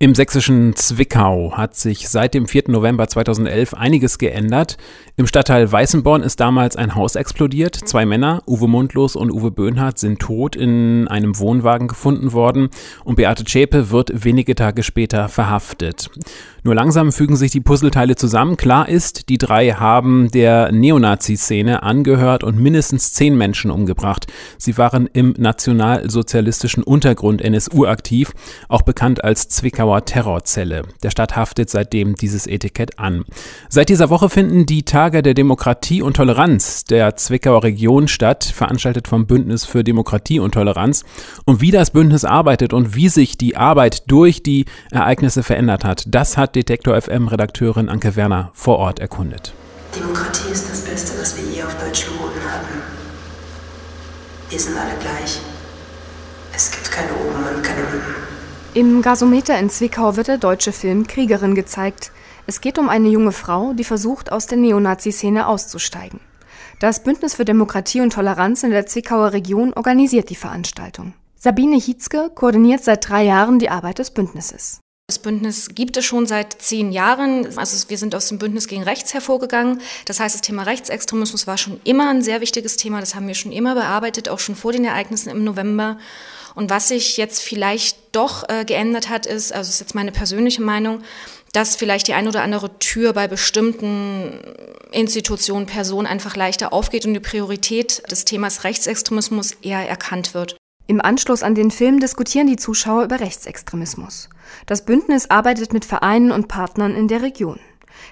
Im sächsischen Zwickau hat sich seit dem 4. November 2011 einiges geändert. Im Stadtteil Weißenborn ist damals ein Haus explodiert. Zwei Männer, Uwe Mundlos und Uwe Böhnhardt, sind tot in einem Wohnwagen gefunden worden und Beate Zschäpe wird wenige Tage später verhaftet. Nur langsam fügen sich die Puzzleteile zusammen. Klar ist, die drei haben der Neonazi-Szene angehört und mindestens zehn Menschen umgebracht. Sie waren im nationalsozialistischen Untergrund NSU aktiv, auch bekannt als Zwickauer Terrorzelle. Der Stadt haftet seitdem dieses Etikett an. Seit dieser Woche finden die Tage der Demokratie und Toleranz der Zwickauer Region statt, veranstaltet vom Bündnis für Demokratie und Toleranz. Und wie das Bündnis arbeitet und wie sich die Arbeit durch die Ereignisse verändert hat, das hat Detektor FM-Redakteurin Anke Werner vor Ort erkundet. Demokratie ist das Beste, was wir je auf deutschem Boden hatten. Wir sind alle gleich. Es gibt keine. Im Gasometer in Zwickau wird der deutsche Film Kriegerin gezeigt. Es geht um eine junge Frau, die versucht, aus der Neonazi-Szene auszusteigen. Das Bündnis für Demokratie und Toleranz in der Zwickauer Region organisiert die Veranstaltung. Sabine Hietzke koordiniert seit drei Jahren die Arbeit des Bündnisses. Das Bündnis gibt es schon seit zehn Jahren. Also wir sind aus dem Bündnis gegen Rechts hervorgegangen. Das heißt, das Thema Rechtsextremismus war schon immer ein sehr wichtiges Thema. Das haben wir schon immer bearbeitet, auch schon vor den Ereignissen im November. Und was sich jetzt vielleicht doch äh, geändert hat, ist, also ist jetzt meine persönliche Meinung, dass vielleicht die ein oder andere Tür bei bestimmten Institutionen, Personen einfach leichter aufgeht und die Priorität des Themas Rechtsextremismus eher erkannt wird. Im Anschluss an den Film diskutieren die Zuschauer über Rechtsextremismus. Das Bündnis arbeitet mit Vereinen und Partnern in der Region.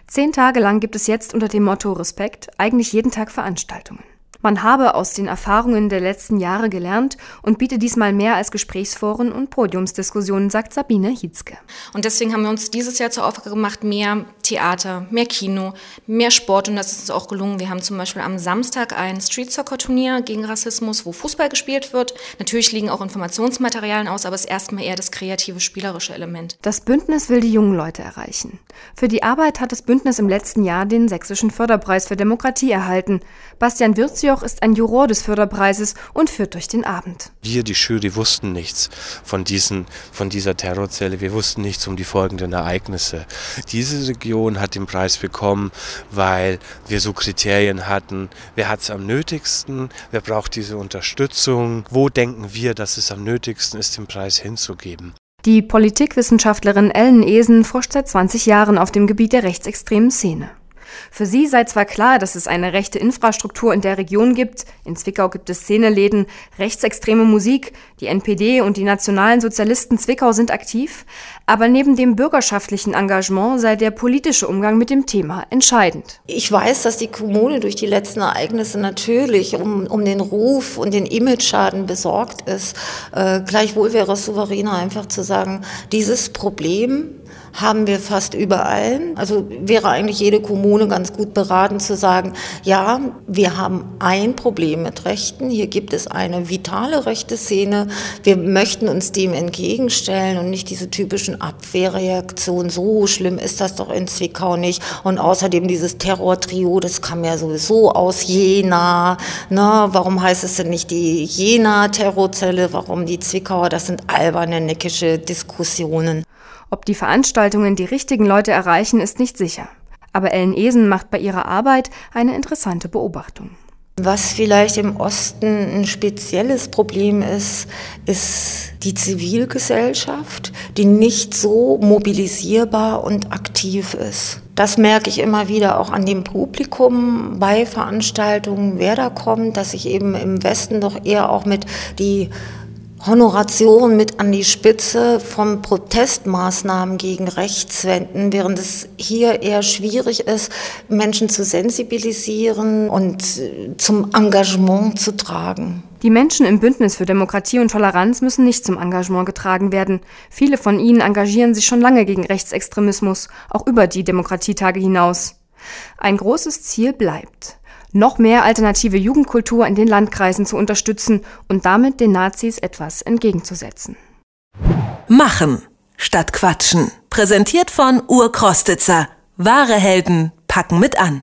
Zehn Tage lang gibt es jetzt unter dem Motto Respekt eigentlich jeden Tag Veranstaltungen. Man habe aus den Erfahrungen der letzten Jahre gelernt und biete diesmal mehr als Gesprächsforen und Podiumsdiskussionen, sagt Sabine Hietzke. Und deswegen haben wir uns dieses Jahr zur Aufgabe gemacht, mehr Theater, mehr Kino, mehr Sport und das ist uns auch gelungen. Wir haben zum Beispiel am Samstag ein Street Soccer Turnier gegen Rassismus, wo Fußball gespielt wird. Natürlich liegen auch Informationsmaterialien aus, aber es ist erstmal eher das kreative, spielerische Element. Das Bündnis will die jungen Leute erreichen. Für die Arbeit hat das Bündnis im letzten Jahr den Sächsischen Förderpreis für Demokratie erhalten. Bastian Wirzio Joch ist ein Juror des Förderpreises und führt durch den Abend. Wir, die Jury, wussten nichts von, diesen, von dieser Terrorzelle. Wir wussten nichts um die folgenden Ereignisse. Diese Region hat den Preis bekommen, weil wir so Kriterien hatten. Wer hat es am nötigsten? Wer braucht diese Unterstützung? Wo denken wir, dass es am nötigsten ist, den Preis hinzugeben? Die Politikwissenschaftlerin Ellen Esen forscht seit 20 Jahren auf dem Gebiet der rechtsextremen Szene. Für sie sei zwar klar, dass es eine rechte Infrastruktur in der Region gibt, in Zwickau gibt es Szeneläden, rechtsextreme Musik, die NPD und die nationalen Sozialisten Zwickau sind aktiv, aber neben dem bürgerschaftlichen Engagement sei der politische Umgang mit dem Thema entscheidend. Ich weiß, dass die Kommune durch die letzten Ereignisse natürlich um, um den Ruf und den Imageschaden besorgt ist. Äh, gleichwohl wäre es souveräner, einfach zu sagen, dieses Problem haben wir fast überall. Also wäre eigentlich jede Kommune ganz gut beraten zu sagen, ja, wir haben ein Problem mit Rechten. Hier gibt es eine vitale rechte Szene. Wir möchten uns dem entgegenstellen und nicht diese typischen Abwehrreaktionen. So schlimm ist das doch in Zwickau nicht. Und außerdem dieses Terrortrio, das kam ja sowieso aus Jena. Na, warum heißt es denn nicht die Jena-Terrorzelle? Warum die Zwickauer? Das sind alberne, neckische Diskussionen. Ob die Veranstaltungen die richtigen Leute erreichen, ist nicht sicher. Aber Ellen Esen macht bei ihrer Arbeit eine interessante Beobachtung. Was vielleicht im Osten ein spezielles Problem ist, ist die Zivilgesellschaft, die nicht so mobilisierbar und aktiv ist. Das merke ich immer wieder auch an dem Publikum bei Veranstaltungen, wer da kommt, dass ich eben im Westen doch eher auch mit die Honoration mit an die Spitze von Protestmaßnahmen gegen rechts wenden, während es hier eher schwierig ist, Menschen zu sensibilisieren und zum Engagement zu tragen. Die Menschen im Bündnis für Demokratie und Toleranz müssen nicht zum Engagement getragen werden. Viele von ihnen engagieren sich schon lange gegen Rechtsextremismus, auch über die Demokratietage hinaus. Ein großes Ziel bleibt noch mehr alternative Jugendkultur in den Landkreisen zu unterstützen und damit den Nazis etwas entgegenzusetzen. Machen statt Quatschen. Präsentiert von Urkrostitzer. Wahre Helden packen mit an.